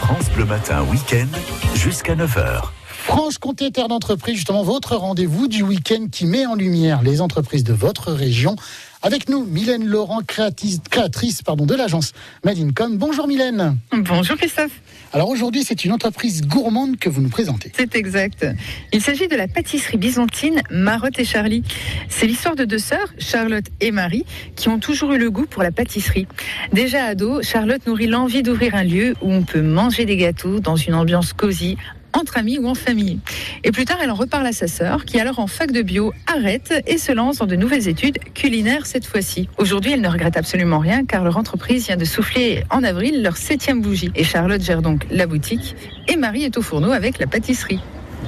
France Bleu Matin Week-end jusqu'à 9h. Franche-Comté Terre d'entreprise, justement votre rendez-vous du week-end qui met en lumière les entreprises de votre région. Avec nous, Mylène Laurent, créatrice, créatrice pardon, de l'agence Made in Com. Bonjour Mylène. Bonjour Christophe. Alors aujourd'hui, c'est une entreprise gourmande que vous nous présentez. C'est exact. Il s'agit de la pâtisserie byzantine Marotte et Charlie. C'est l'histoire de deux sœurs, Charlotte et Marie, qui ont toujours eu le goût pour la pâtisserie. Déjà ado, Charlotte nourrit l'envie d'ouvrir un lieu où on peut manger des gâteaux dans une ambiance cosy, entre amis ou en famille. Et plus tard, elle en reparle à sa sœur, qui alors en fac de bio arrête et se lance dans de nouvelles études culinaires cette fois-ci. Aujourd'hui, elle ne regrette absolument rien car leur entreprise vient de souffler en avril leur septième bougie. Et Charlotte gère donc la boutique et Marie est au fourneau avec la pâtisserie.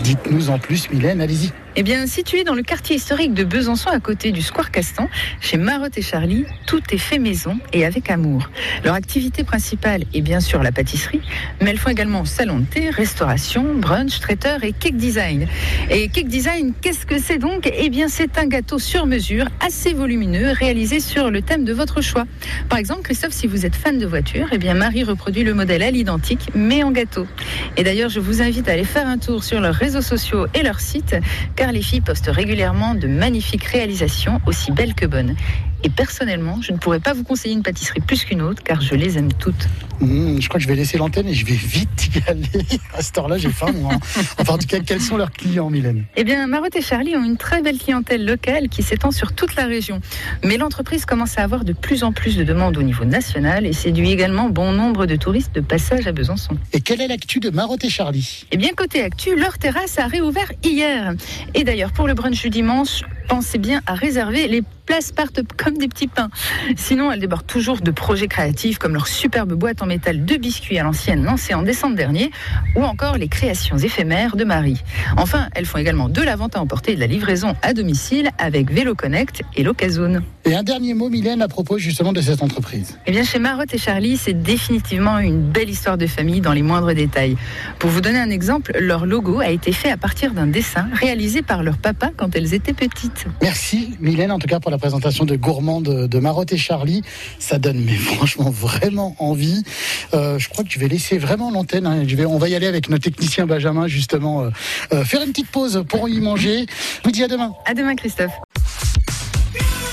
Dites-nous en plus, Mylène, allez-y. Eh bien, situé dans le quartier historique de Besançon, à côté du Square Castan, chez Marotte et Charlie, tout est fait maison et avec amour. Leur activité principale est bien sûr la pâtisserie, mais elles font également salon de thé, restauration, brunch, traiteur et cake design. Et cake design, qu'est-ce que c'est donc? Eh bien, c'est un gâteau sur mesure, assez volumineux, réalisé sur le thème de votre choix. Par exemple, Christophe, si vous êtes fan de voiture, eh bien, Marie reproduit le modèle à l'identique, mais en gâteau. Et d'ailleurs, je vous invite à aller faire un tour sur leurs réseaux sociaux et leur site, car les filles postent régulièrement de magnifiques réalisations aussi belles que bonnes. Et personnellement, je ne pourrais pas vous conseiller une pâtisserie plus qu'une autre, car je les aime toutes. Mmh, je crois que je vais laisser l'antenne et je vais vite y aller. À cette heure-là, j'ai faim, moi. Enfin, en tout cas, quels sont leurs clients, Mylène? Eh bien, Marotte et Charlie ont une très belle clientèle locale qui s'étend sur toute la région. Mais l'entreprise commence à avoir de plus en plus de demandes au niveau national et séduit également bon nombre de touristes de passage à Besançon. Et quelle est l'actu de Marotte et Charlie? Eh bien, côté actu, leur terrasse a réouvert hier. Et d'ailleurs, pour le brunch du dimanche, pensez bien à réserver les places partent comme des petits pains. Sinon, elles débordent toujours de projets créatifs comme leur superbe boîte en métal de biscuits à l'ancienne lancée en décembre dernier ou encore les créations éphémères de Marie. Enfin, elles font également de la vente à emporter et de la livraison à domicile avec Vélo Connect et l'Ocazone. Et un dernier mot, Mylène, à propos justement de cette entreprise. Eh bien, chez Marotte et Charlie, c'est définitivement une belle histoire de famille dans les moindres détails. Pour vous donner un exemple, leur logo a été fait à partir d'un dessin réalisé par leur papa quand elles étaient petites. Merci, Mylène, en tout cas pour la présentation de Gourmand de, de Marotte et Charlie. Ça donne mais franchement vraiment envie. Euh, je crois que je vais laisser vraiment l'antenne. hein. Je vais, on va y aller avec notre technicien Benjamin justement euh, euh, faire une petite pause pour y manger. Je vous dis à demain. À demain, Christophe.